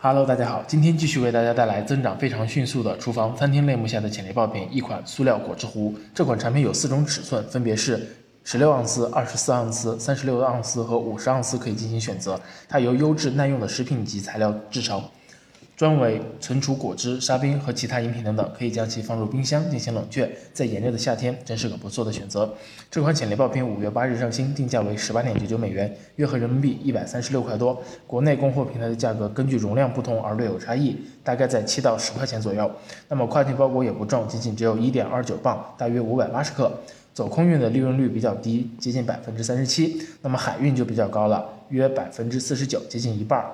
Hello，大家好，今天继续为大家带来增长非常迅速的厨房餐厅类目下的潜力爆品，一款塑料果汁壶。这款产品有四种尺寸，分别是十六盎司、二十四盎司、三十六盎司和五十盎司，可以进行选择。它由优质耐用的食品级材料制成。专为存储果汁、沙冰和其他饮品等等，可以将其放入冰箱进行冷却，在炎热的夏天真是个不错的选择。这款潜力爆品五月八日上新，定价为十八点九九美元，约合人民币一百三十六块多。国内供货平台的价格根据容量不同而略有差异，大概在七到十块钱左右。那么跨境包裹也不重，仅仅只有一点二九磅，大约五百八十克。走空运的利润率比较低，接近百分之三十七。那么海运就比较高了，约百分之四十九，接近一半。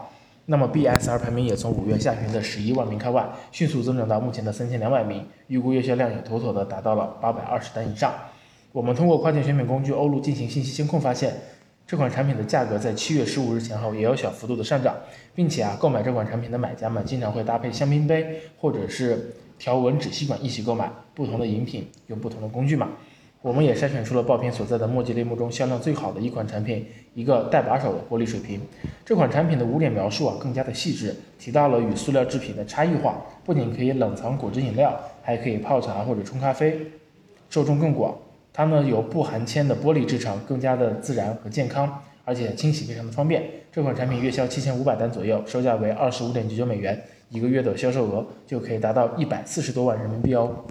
那么 BSR 排名也从五月下旬的十一万名开外，迅速增长到目前的三千两百名，预估月销量也妥妥的达到了八百二十单以上。我们通过跨境选品工具欧路进行信息监控发现，这款产品的价格在七月十五日前后也有小幅度的上涨，并且啊，购买这款产品的买家们经常会搭配香槟杯或者是条纹纸吸管一起购买，不同的饮品用不同的工具嘛。我们也筛选出了爆品所在的墨迹类目中销量最好的一款产品，一个带把手的玻璃水瓶。这款产品的五点描述啊更加的细致，提到了与塑料制品的差异化，不仅可以冷藏果汁饮料，还可以泡茶或者冲咖啡，受众更广。它呢由不含铅的玻璃制成，更加的自然和健康，而且清洗非常的方便。这款产品月销七千五百单左右，售价为二十五点九九美元，一个月的销售额就可以达到一百四十多万人民币哦。